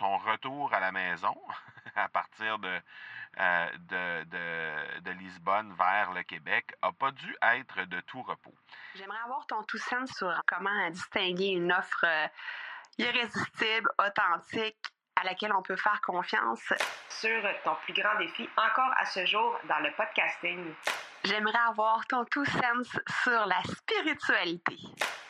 son retour à la maison à partir de, euh, de, de, de, Lisbonne vers le Québec n'a pas dû être de tout repos. J'aimerais avoir ton tout sens sur comment distinguer une offre euh, irrésistible, authentique, à laquelle on peut faire confiance. Sur ton plus grand défi encore à ce jour dans le podcasting. J'aimerais avoir ton tout sens sur la spiritualité.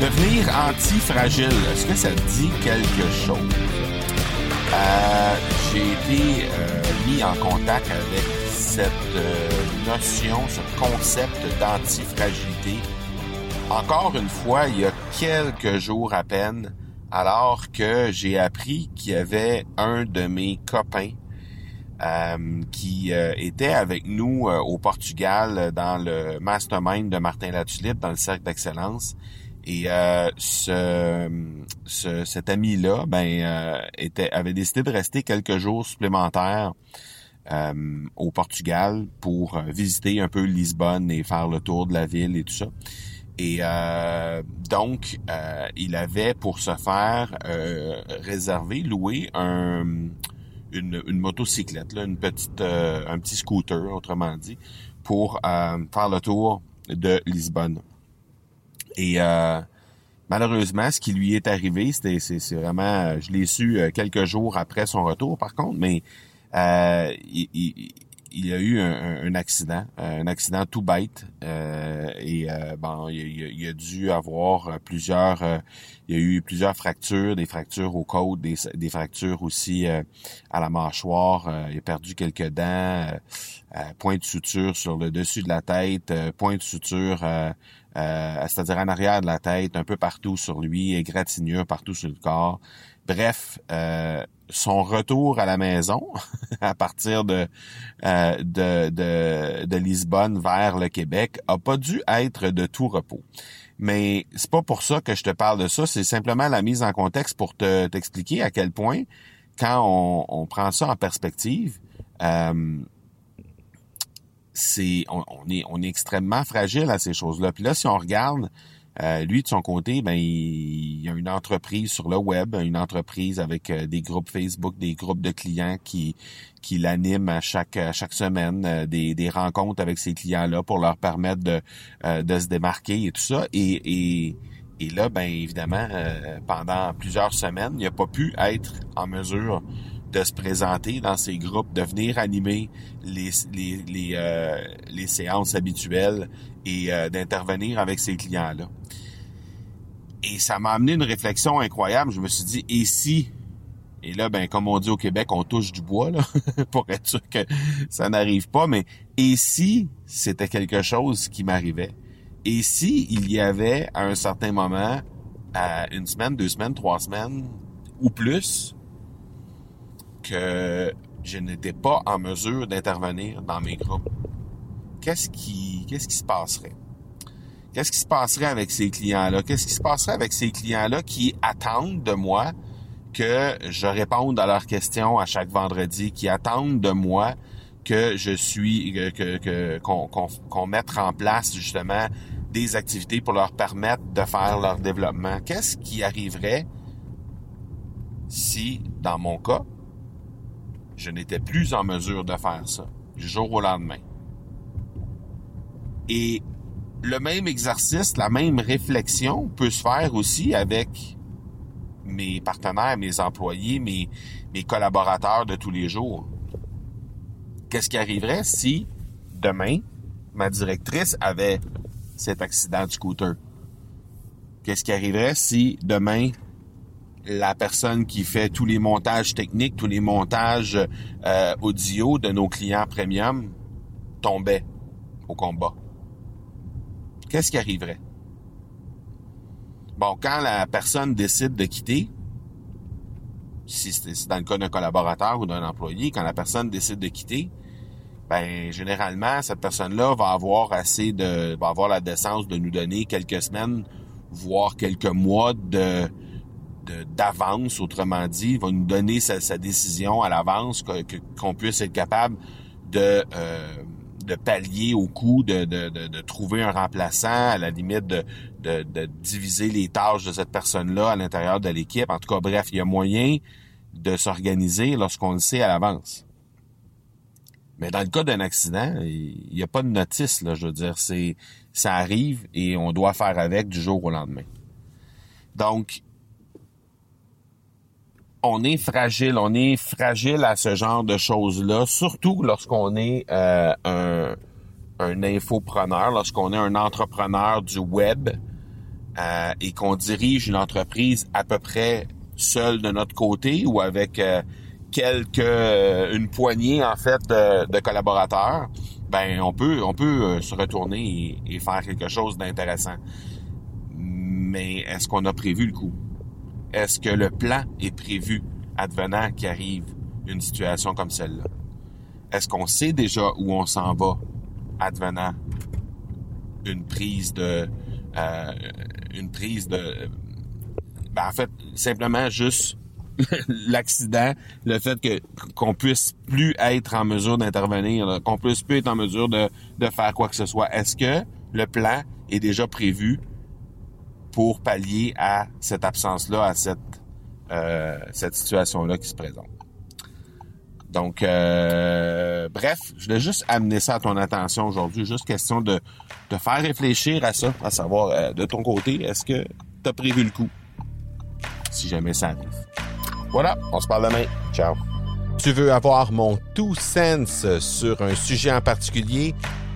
Devenir anti-fragile, est-ce que ça dit quelque chose? Euh, j'ai été euh, mis en contact avec cette euh, notion, ce concept d'antifragilité. Encore une fois, il y a quelques jours à peine, alors que j'ai appris qu'il y avait un de mes copains qui était avec nous au Portugal dans le mastermind de Martin Latulippe dans le cercle d'excellence et euh, ce, ce, cet ami-là, ben, euh, était, avait décidé de rester quelques jours supplémentaires euh, au Portugal pour euh, visiter un peu Lisbonne et faire le tour de la ville et tout ça. Et donc, il avait pour ce faire réservé, loué un, une, une motocyclette, là, une petite, un petit scooter, autrement dit, pour faire le tour de Lisbonne. Et euh, malheureusement, ce qui lui est arrivé, c'était c'est vraiment, je l'ai su euh, quelques jours après son retour, par contre, mais euh, il, il, a eu un, accident, un accident tout bête, euh, et bon, il, il, a dû avoir plusieurs, il y a eu plusieurs fractures, des fractures au côte, des, des fractures aussi à la mâchoire, il a perdu quelques dents, point de suture sur le dessus de la tête, point de suture euh, c'est-à-dire en arrière de la tête, un peu partout sur lui, égratignure partout sur le corps. Bref, euh, son retour à la maison à partir de, euh, de, de, de, Lisbonne vers le Québec a pas dû être de tout repos. Mais c'est pas pour ça que je te parle de ça, c'est simplement la mise en contexte pour te t'expliquer à quel point, quand on, on, prend ça en perspective, euh, c'est on, est on est extrêmement fragile à ces choses-là. Puis là, si on regarde, euh, lui de son côté, ben il, y a une entreprise sur le web, une entreprise avec euh, des groupes Facebook, des groupes de clients qui qui l'animent chaque chaque semaine, euh, des, des rencontres avec ces clients-là pour leur permettre de de se démarquer et tout ça. Et, et et là, ben évidemment, pendant plusieurs semaines, il n'a pas pu être en mesure de se présenter dans ces groupes, de venir animer les, les, les, euh, les séances habituelles et euh, d'intervenir avec ces clients-là. Et ça m'a amené une réflexion incroyable. Je me suis dit, et si, et là, ben, comme on dit au Québec, on touche du bois, là, pour être sûr que ça n'arrive pas, mais et si c'était quelque chose qui m'arrivait? Et si il y avait à un certain moment, à une semaine, deux semaines, trois semaines ou plus, que je n'étais pas en mesure d'intervenir dans mes groupes, qu'est-ce qui, qu'est-ce qui se passerait? Qu'est-ce qui se passerait avec ces clients-là? Qu'est-ce qui se passerait avec ces clients-là qui attendent de moi que je réponde à leurs questions à chaque vendredi, qui attendent de moi que je suis, que, qu'on, qu'on mette en place justement des activités pour leur permettre de faire leur développement? Qu'est-ce qui arriverait si, dans mon cas, je n'étais plus en mesure de faire ça du jour au lendemain. Et le même exercice, la même réflexion peut se faire aussi avec mes partenaires, mes employés, mes, mes collaborateurs de tous les jours. Qu'est-ce qui arriverait si demain, ma directrice avait cet accident de scooter? Qu'est-ce qui arriverait si demain, la personne qui fait tous les montages techniques, tous les montages euh, audio de nos clients premium tombait au combat. Qu'est-ce qui arriverait? Bon, quand la personne décide de quitter, si c'est dans le cas d'un collaborateur ou d'un employé, quand la personne décide de quitter, ben généralement cette personne-là va avoir assez de va avoir la décence de nous donner quelques semaines voire quelques mois de d'avance autrement dit va nous donner sa, décision à l'avance qu'on puisse être capable de euh, de pallier au coût de, de, de, trouver un remplaçant à la limite de, de, diviser les tâches de cette personne-là à l'intérieur de l'équipe en tout cas bref il y a moyen de s'organiser lorsqu'on le sait à l'avance mais dans le cas d'un accident, il n'y a pas de notice, là, je veux dire, c'est ça arrive et on doit faire avec du jour au lendemain. Donc, on est fragile, on est fragile à ce genre de choses-là, surtout lorsqu'on est euh, un, infopreneur, lorsqu'on est un entrepreneur du web euh, et qu'on dirige une entreprise à peu près seul de notre côté ou avec euh, quelques euh, une poignée en fait de, collaborateurs, ben on peut on peut se retourner et, faire quelque chose d'intéressant. Mais est-ce qu'on a prévu le coup? Est-ce que le plan est prévu advenant qu'il arrive une situation comme celle-là? Est-ce qu'on sait déjà où on s'en va advenant une prise de euh, une prise de ben en fait simplement juste l'accident, le fait que qu'on puisse plus être en mesure d'intervenir, qu'on puisse plus être en mesure de, de faire quoi que ce soit. Est-ce que le plan est déjà prévu pour pallier à cette absence-là, à cette euh, cette situation-là qui se présente? Donc, euh, bref, je voulais juste amener ça à ton attention aujourd'hui. Juste question de te faire réfléchir à ça, à savoir euh, de ton côté, est-ce que tu as prévu le coup? Si jamais ça arrive. Voilà, on se parle demain. Ciao. Tu veux avoir mon tout sens sur un sujet en particulier?